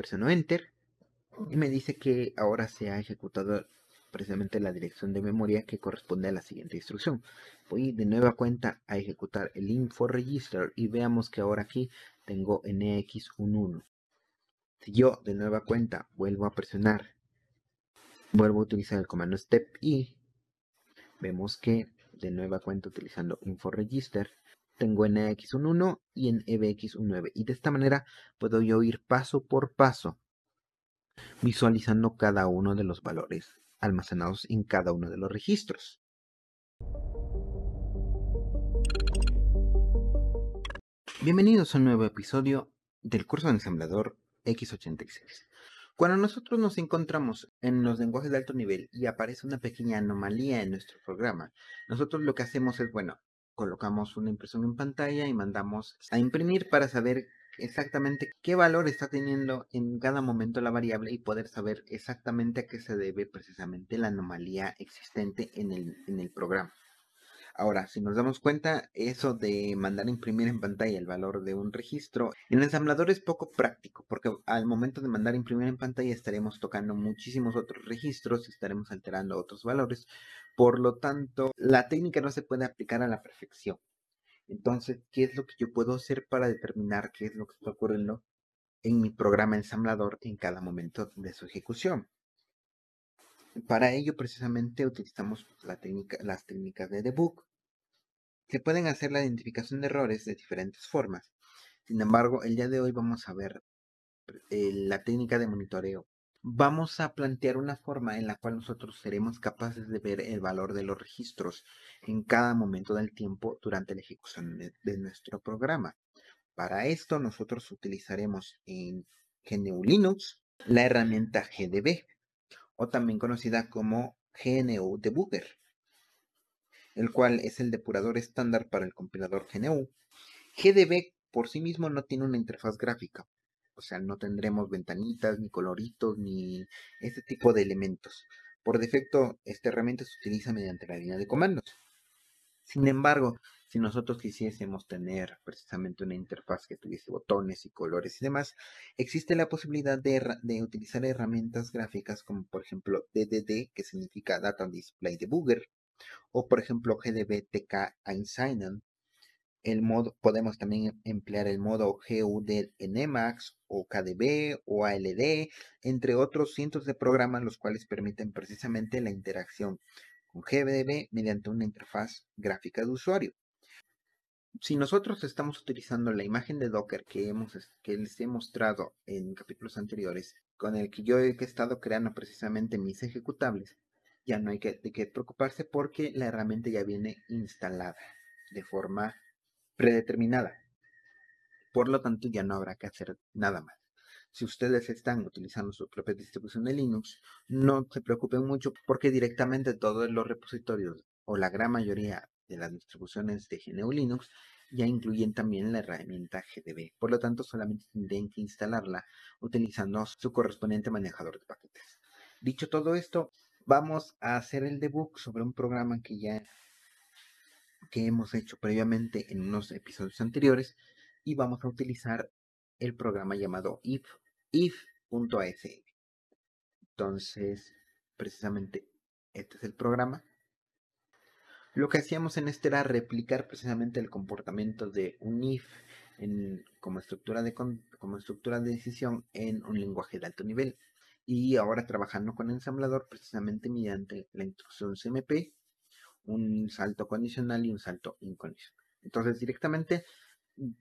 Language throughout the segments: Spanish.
presiono Enter y me dice que ahora se ha ejecutado precisamente la dirección de memoria que corresponde a la siguiente instrucción. Voy de nueva cuenta a ejecutar el info register y veamos que ahora aquí tengo NX11. Si yo de nueva cuenta vuelvo a presionar, vuelvo a utilizar el comando step y vemos que de nueva cuenta utilizando info register tengo NX11 y en EBX19 y de esta manera puedo yo ir paso por paso visualizando cada uno de los valores almacenados en cada uno de los registros. Bienvenidos a un nuevo episodio del curso de ensamblador X86. Cuando nosotros nos encontramos en los lenguajes de alto nivel y aparece una pequeña anomalía en nuestro programa, nosotros lo que hacemos es, bueno, colocamos una impresión en pantalla y mandamos a imprimir para saber exactamente qué valor está teniendo en cada momento la variable y poder saber exactamente a qué se debe precisamente la anomalía existente en el, en el programa. Ahora, si nos damos cuenta, eso de mandar imprimir en pantalla el valor de un registro en el ensamblador es poco práctico, porque al momento de mandar imprimir en pantalla estaremos tocando muchísimos otros registros estaremos alterando otros valores. Por lo tanto, la técnica no se puede aplicar a la perfección. Entonces, ¿qué es lo que yo puedo hacer para determinar qué es lo que está ocurriendo en mi programa ensamblador en cada momento de su ejecución? Para ello, precisamente, utilizamos las técnicas de debug se pueden hacer la identificación de errores de diferentes formas. Sin embargo, el día de hoy vamos a ver eh, la técnica de monitoreo. Vamos a plantear una forma en la cual nosotros seremos capaces de ver el valor de los registros en cada momento del tiempo durante la ejecución de, nuestro programa. Para esto nosotros utilizaremos en GNU Linux la herramienta GDB o también conocida como GNU Debugger el cual es el depurador estándar para el compilador GNU. GDB por sí mismo no tiene una interfaz gráfica, o sea, no tendremos ventanitas, ni coloritos, ni este tipo de elementos. Por defecto, esta herramienta se utiliza mediante la línea de comandos. Sin embargo, si nosotros quisiésemos tener precisamente una interfaz que tuviese botones y colores y demás, existe la posibilidad de, utilizar herramientas gráficas como por ejemplo DDD, que significa Data Display Debugger, o por ejemplo GDB-TK Einstein. El modo, podemos también emplear el modo GUD en Emacs o KDB o ALD, entre otros cientos de programas los cuales permiten precisamente la interacción con GDB mediante una interfaz gráfica de usuario. Si nosotros estamos utilizando la imagen de Docker que, hemos, que les he mostrado en capítulos anteriores, con el que yo he estado creando precisamente mis ejecutables, ya no hay que, de qué preocuparse porque la herramienta ya viene instalada de forma predeterminada. Por lo tanto, ya no habrá que hacer nada más. Si ustedes están utilizando su propia distribución de Linux, no se preocupen mucho porque directamente todos los repositorios o la gran mayoría de las distribuciones de GNU Linux ya incluyen también la herramienta GDB. Por lo tanto, solamente tendrían que instalarla utilizando su correspondiente manejador de paquetes. Dicho todo esto, vamos a hacer el debug sobre un programa que ya que hemos hecho previamente en unos episodios anteriores y vamos a utilizar el programa llamado if if.asm. Entonces, precisamente este es el programa. Lo que hacíamos en este era replicar precisamente el comportamiento de un if como, estructura de, como estructura de decisión en un lenguaje de alto nivel y ahora trabajando con ensamblador precisamente mediante la instrucción CMP, un salto condicional y un salto incondicional. Entonces directamente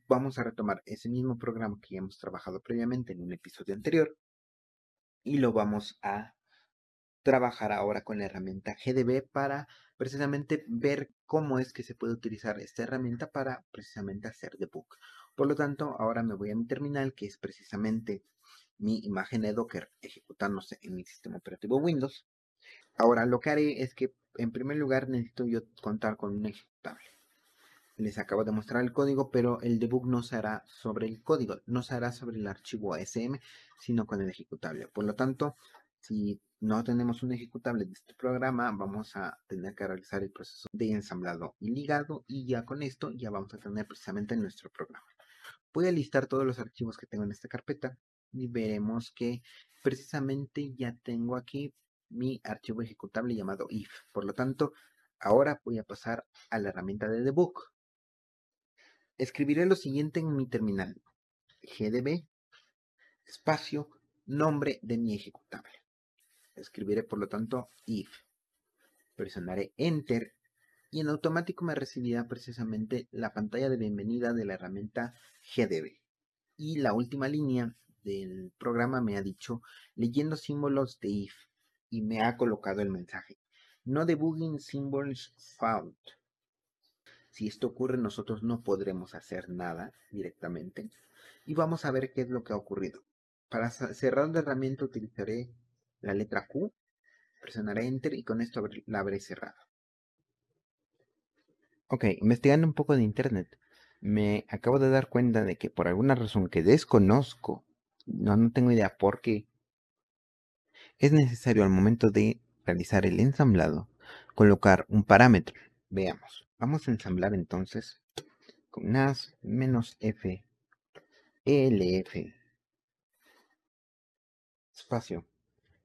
vamos a retomar ese mismo programa que ya hemos trabajado previamente en un episodio anterior y lo vamos a trabajar ahora con la herramienta GDB para precisamente ver cómo es que se puede utilizar esta herramienta para precisamente hacer debug. Por lo tanto, ahora me voy a mi terminal que es precisamente mi imagen de Docker ejecutándose en mi sistema operativo Windows. Ahora lo que haré es que en primer lugar necesito yo contar con un ejecutable. Les acabo de mostrar el código, pero el debug no se hará sobre el código, no se hará sobre el archivo ASM, sino con el ejecutable. Por lo tanto, si no tenemos un ejecutable de este programa, vamos a tener que realizar el proceso de ensamblado y ligado y ya con esto ya vamos a tener precisamente nuestro programa. Voy a listar todos los archivos que tengo en esta carpeta y veremos que precisamente ya tengo aquí mi archivo ejecutable llamado if. Por lo tanto, ahora voy a pasar a la herramienta de debug. Escribiré lo siguiente en mi terminal. gdb espacio nombre de mi ejecutable. Escribiré por lo tanto if. Presionaré enter y en automático me recibirá precisamente la pantalla de bienvenida de la herramienta GDB. Y la última línea del programa me ha dicho leyendo símbolos de if y me ha colocado el mensaje no debugging symbols found. Si esto ocurre nosotros no podremos hacer nada directamente y vamos a ver qué es lo que ha ocurrido. Para cerrar la herramienta utilizaré la letra Q, presionaré Enter y con esto la habré cerrado. Ok, investigando un poco de internet, me acabo de dar cuenta de que por alguna razón que desconozco, no, no tengo idea por qué, es necesario al momento de realizar el ensamblado colocar un parámetro. Veamos, vamos a ensamblar entonces con NAS menos F ELF espacio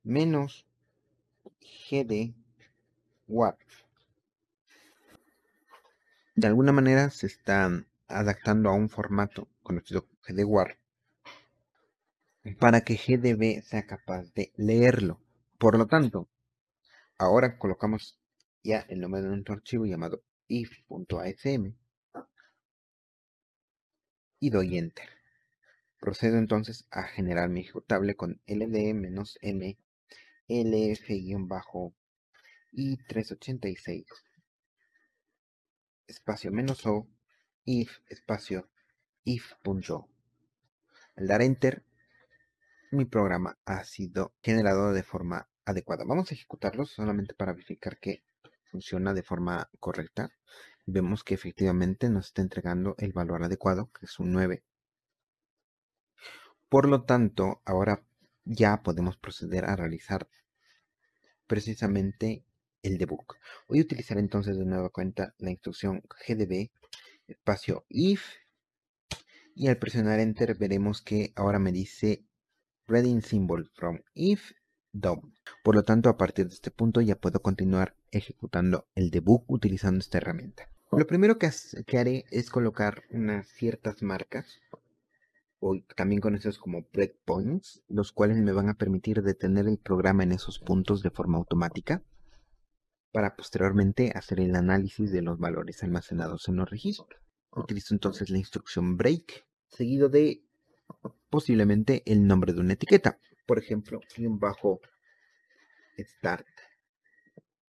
menos GD WAR de alguna manera se está adaptando a un formato conocido como GDWAR para que GDB sea capaz de leerlo. Por lo tanto, ahora colocamos ya el nombre de nuestro archivo llamado if.asm y doy enter. Procedo entonces a generar mi ejecutable con ld-m lf-i386 espacio menos o if espacio if.o. Al dar enter, mi programa ha sido generado de forma adecuada. Vamos a ejecutarlo solamente para verificar que funciona de forma correcta. Vemos que efectivamente nos está entregando el valor adecuado, que es un 9. Por lo tanto, ahora ya podemos proceder a realizar precisamente el debug. Voy a utilizar entonces de nueva cuenta la instrucción gdb espacio if y al presionar enter veremos que ahora me dice reading symbol from if DOM. Por lo tanto, a partir de este punto ya puedo continuar ejecutando el debug utilizando esta herramienta. Lo primero que, haré es colocar unas ciertas marcas, o también conocidos como breakpoints, los cuales me van a permitir detener el programa en esos puntos de forma automática, para posteriormente hacer el análisis de los valores almacenados en los registros. Utilizo entonces la instrucción break, seguido de posiblemente el nombre de una etiqueta por ejemplo, un bajo start.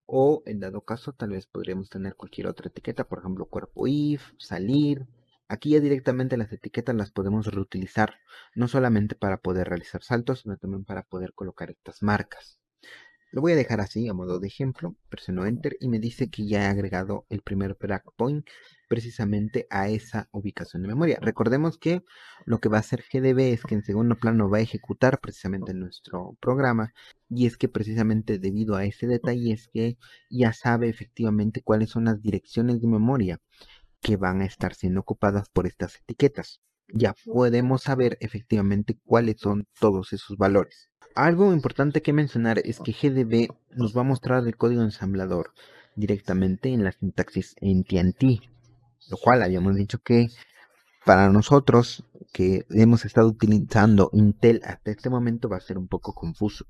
O en dado caso, tal vez podríamos tener cualquier otra etiqueta, por ejemplo, cuerpo if, salir. Aquí ya directamente las etiquetas las podemos reutilizar, no solamente para poder realizar saltos, sino también para poder colocar estas marcas. Lo voy a dejar así a modo de ejemplo, presiono enter y me dice que ya he agregado el primer breakpoint precisamente a esa ubicación de memoria. Recordemos que lo que va a hacer GDB es que en segundo plano va a ejecutar precisamente nuestro programa y es que precisamente debido a ese detalle es que ya sabe efectivamente cuáles son las direcciones de memoria que van a estar siendo ocupadas por estas etiquetas. Ya podemos saber efectivamente cuáles son todos esos valores. Algo importante que mencionar es que GDB nos va a mostrar el código ensamblador directamente en la sintaxis en TNT, lo cual habíamos dicho que para nosotros que hemos estado utilizando Intel hasta este momento va a ser un poco confuso.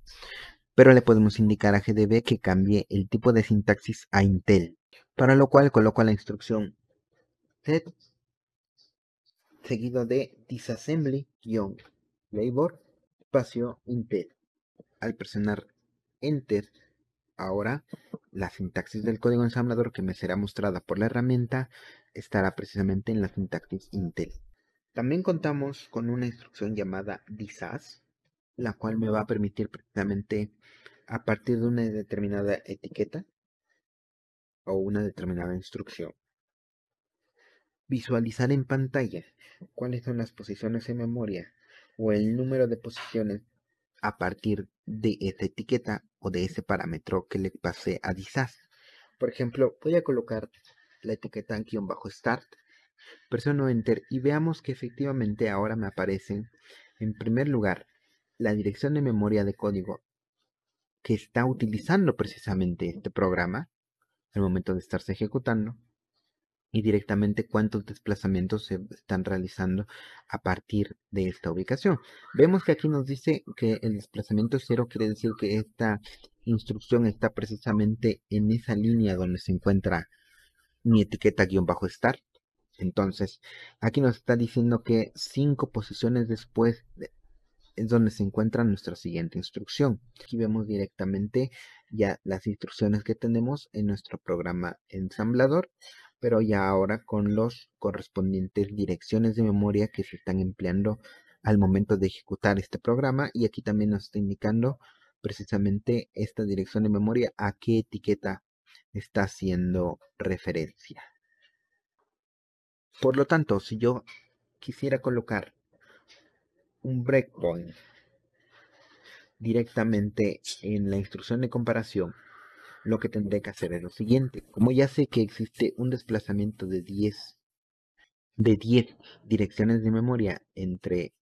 Pero le podemos indicar a GDB que cambie el tipo de sintaxis a Intel, para lo cual coloco la instrucción seguido de disassembly-labor espacio Intel al presionar Enter, ahora la sintaxis del código ensamblador que me será mostrada por la herramienta estará precisamente en la sintaxis Intel. También contamos con una instrucción llamada disas, la cual me va a permitir precisamente a partir de una determinada etiqueta o una determinada instrucción visualizar en pantalla cuáles son las posiciones en memoria o el número de posiciones a partir de esa etiqueta o de ese parámetro que le pasé a disas. Por ejemplo, voy a colocar la etiqueta en bajo start, presiono enter y veamos que efectivamente ahora me aparecen en primer lugar la dirección de memoria de código que está utilizando precisamente este programa al momento de estarse ejecutando y directamente cuántos desplazamientos se están realizando a partir de esta ubicación. Vemos que aquí nos dice que el desplazamiento cero quiere decir que esta instrucción está precisamente en esa línea donde se encuentra mi etiqueta guion bajo start. Entonces, aquí nos está diciendo que cinco posiciones después es donde se encuentra nuestra siguiente instrucción. Aquí vemos directamente ya las instrucciones que tenemos en nuestro programa ensamblador, pero ya ahora con los correspondientes direcciones de memoria que se están empleando al momento de ejecutar este programa y aquí también nos está indicando precisamente esta dirección de memoria a qué etiqueta está haciendo referencia. Por lo tanto, si yo quisiera colocar un breakpoint directamente en la instrucción de comparación, lo que tendré que hacer es lo siguiente. Como ya sé que existe un desplazamiento de 10 de 10 direcciones de memoria entre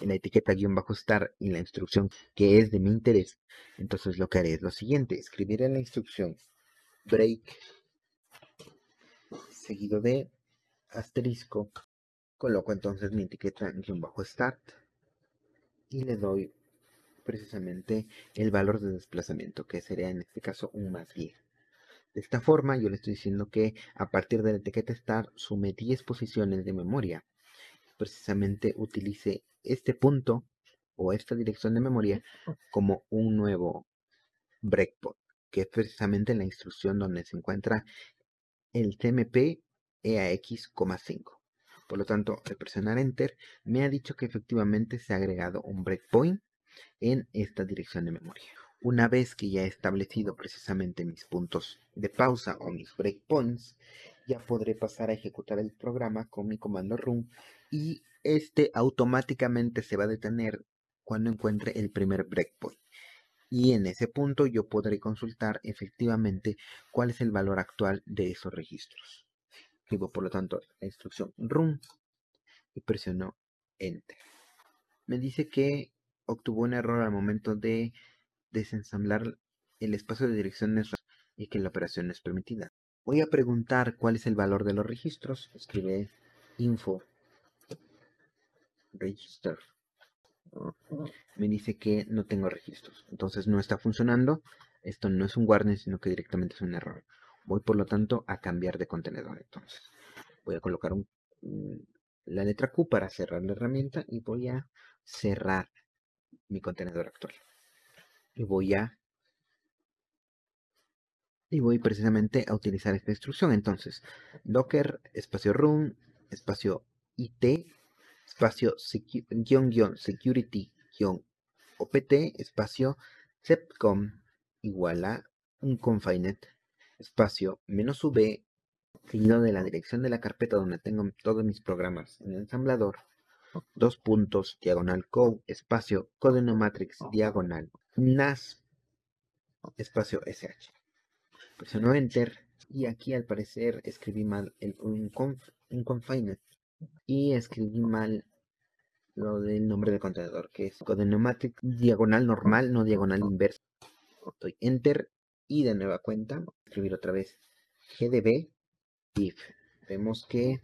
la etiqueta guion bajo star y la instrucción que es de mi interés, entonces lo que haré es lo siguiente. Escribiré la instrucción break seguido de asterisco. Coloco entonces mi etiqueta guion bajo start y le doy precisamente el valor de desplazamiento, que sería en este caso un más 10. De esta forma, yo le estoy diciendo que a partir de la etiqueta start sume 10 posiciones de memoria. Precisamente utilice este punto o esta dirección de memoria como un nuevo breakpoint, que es precisamente la instrucción donde se encuentra el TMP EAX,5. Por lo tanto, al presionar Enter, me ha dicho que efectivamente se ha agregado un breakpoint en esta dirección de memoria. Una vez que ya he establecido precisamente mis puntos de pausa o mis breakpoints, ya podré pasar a ejecutar el programa con mi comando run y este automáticamente se va a detener cuando encuentre el primer breakpoint. Y en ese punto yo podré consultar efectivamente cuál es el valor actual de esos registros. Escribo por lo tanto la instrucción run y presiono enter. Me dice que obtuvo un error al momento de desensamblar el espacio de direcciones y que la operación es permitida. Voy a preguntar cuál es el valor de los registros. Escribe info register. Me dice que no tengo registros. Entonces no está funcionando. Esto no es un warning, sino que directamente es un error. Voy por lo tanto a cambiar de contenedor. Entonces voy a colocar la letra Q para cerrar la herramienta y voy a cerrar mi contenedor actual. Y voy a y voy precisamente a utilizar esta instrucción. Entonces, docker espacio run espacio it espacio guion guion security guion opt espacio sepcom igual a un confinet espacio menos v seguido de la dirección de la carpeta donde tengo todos mis programas en el ensamblador dos puntos, diagonal code, espacio, código matrix, diagonal, NAS, espacio SH. Presiono Enter y aquí al parecer escribí mal el, un, conf, confinement y escribí mal lo del nombre del contenedor, que es matrix, diagonal normal, no diagonal inverso. Doy Enter y de nueva cuenta, escribir otra vez gdb if. Vemos que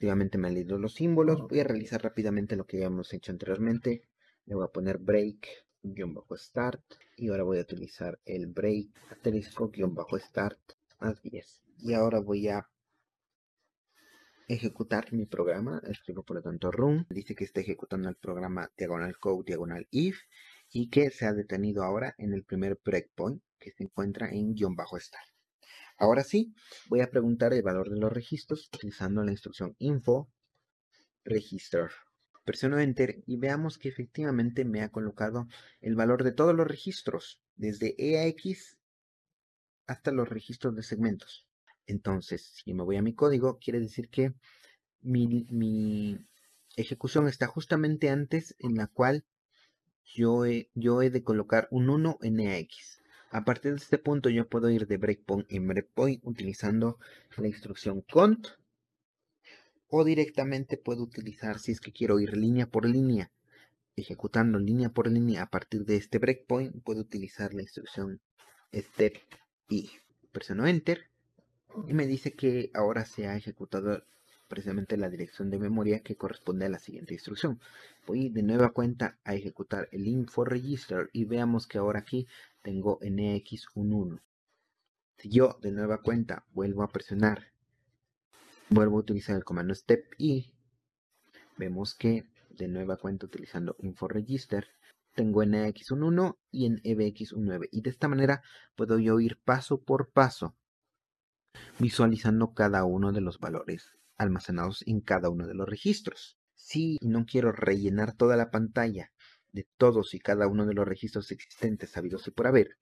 Efectivamente me han leído los símbolos. Voy a realizar rápidamente lo que habíamos hecho anteriormente. Le voy a poner break guion bajo start y ahora voy a utilizar el break asterisco guion bajo start más 10 y ahora voy a ejecutar mi programa escribo por lo tanto run dice que está ejecutando el programa diagonal code diagonal if y que se ha detenido ahora en el primer breakpoint que se encuentra en guion bajo start Ahora sí, voy a preguntar el valor de los registros utilizando la instrucción info register. Presiono enter y veamos que efectivamente me ha colocado el valor de todos los registros, desde EAX hasta los registros de segmentos. Entonces, si me voy a mi código, quiere decir que mi, ejecución está justamente antes en la cual yo he, yo he de colocar un 1 en EAX. A partir de este punto yo puedo ir de breakpoint en breakpoint utilizando la instrucción cont o directamente puedo utilizar si es que quiero ir línea por línea ejecutando línea por línea a partir de este breakpoint, puedo utilizar la instrucción step y presiono enter y me dice que ahora se ha ejecutado precisamente la dirección de memoria que corresponde a la siguiente instrucción. Voy de nueva cuenta a ejecutar el info register y veamos que ahora aquí tengo NX11. Si yo de nueva cuenta vuelvo a presionar, vuelvo a utilizar el comando step y vemos que de nueva cuenta utilizando info register tengo NX11 y en EBX19 y de esta manera puedo yo ir paso por paso visualizando cada uno de los valores almacenados en cada uno de los registros. Si no quiero rellenar toda la pantalla de todos y cada uno de los registros existentes sabidos y por haber,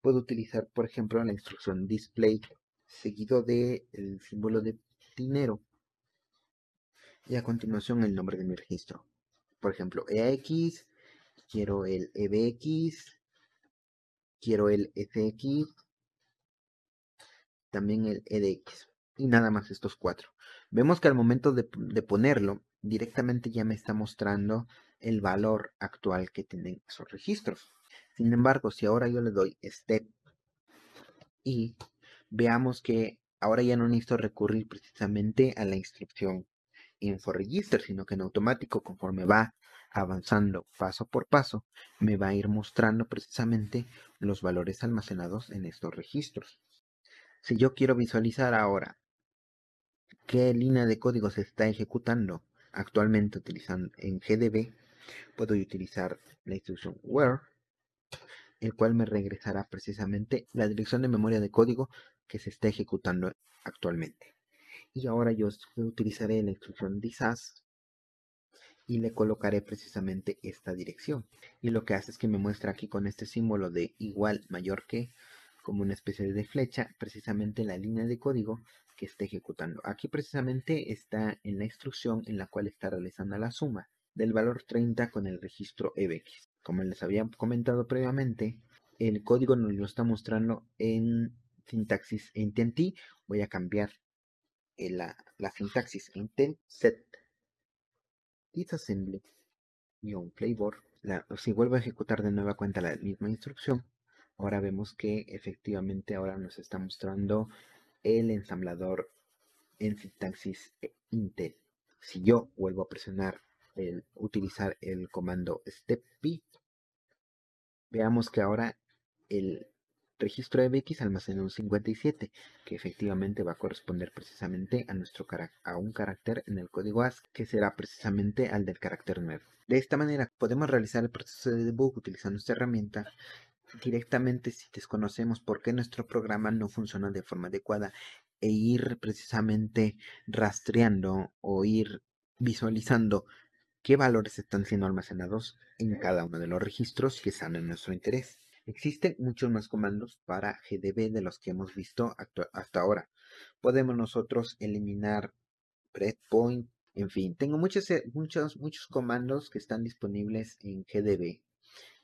puedo utilizar, por ejemplo, la instrucción display seguido del símbolo de dinero y a continuación el nombre de mi registro. Por ejemplo, EAX, quiero el EBX, quiero el FX, también el EDX y nada más estos cuatro. Vemos que al momento de, ponerlo, directamente ya me está mostrando el valor actual que tienen esos registros. Sin embargo, si ahora yo le doy step y veamos que ahora ya no necesito recurrir precisamente a la instrucción info register, sino que en automático conforme va avanzando paso por paso, me va a ir mostrando precisamente los valores almacenados en estos registros. Si yo quiero visualizar ahora qué línea de código se está ejecutando actualmente utilizando en GDB, puedo utilizar la instrucción where, el cual me regresará precisamente la dirección de memoria de código que se está ejecutando actualmente. Y ahora yo utilizaré la instrucción disas y le colocaré precisamente esta dirección. Y lo que hace es que me muestra aquí con este símbolo de igual mayor que como una especie de flecha precisamente la línea de código que está ejecutando. Aquí precisamente está en la instrucción en la cual está realizando la suma del valor 30 con el registro EBX. Como les había comentado previamente, el código nos lo está mostrando en sintaxis intent Voy a cambiar la, la sintaxis intent set disassembly y un playboard. si vuelvo a ejecutar de nueva cuenta la misma instrucción, ahora vemos que efectivamente ahora nos está mostrando el ensamblador en sintaxis Intel. Si yo vuelvo a presionar el utilizar el comando step p, veamos que ahora el registro EBX almacena un 57, que efectivamente va a corresponder precisamente a, nuestro a un carácter en el código ASCII, que será precisamente al del carácter 9. De esta manera podemos realizar el proceso de debug utilizando esta herramienta directamente si desconocemos por qué nuestro programa no funciona de forma adecuada e ir precisamente rastreando o ir visualizando qué valores están siendo almacenados en cada uno de los registros que están en nuestro interés. Existen muchos más comandos para GDB de los que hemos visto hasta ahora. Podemos nosotros eliminar breakpoint, en fin, tengo muchos, eh, muchos, muchos comandos que están disponibles en GDB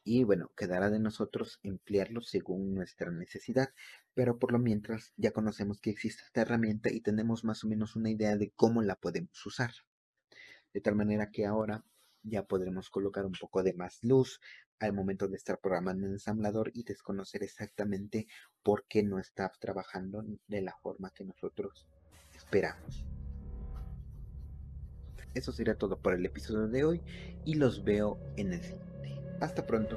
y bueno, quedará de nosotros emplearlos según nuestra necesidad, pero por lo mientras ya conocemos que existe esta herramienta y tenemos más o menos una idea de cómo la podemos usar. De tal manera que ahora ya podremos colocar un poco de más luz al momento de estar programando en ensamblador y desconocer exactamente por qué no está trabajando de la forma que nosotros esperamos. Eso sería todo por el episodio de hoy y los veo en el siguiente. Hasta pronto.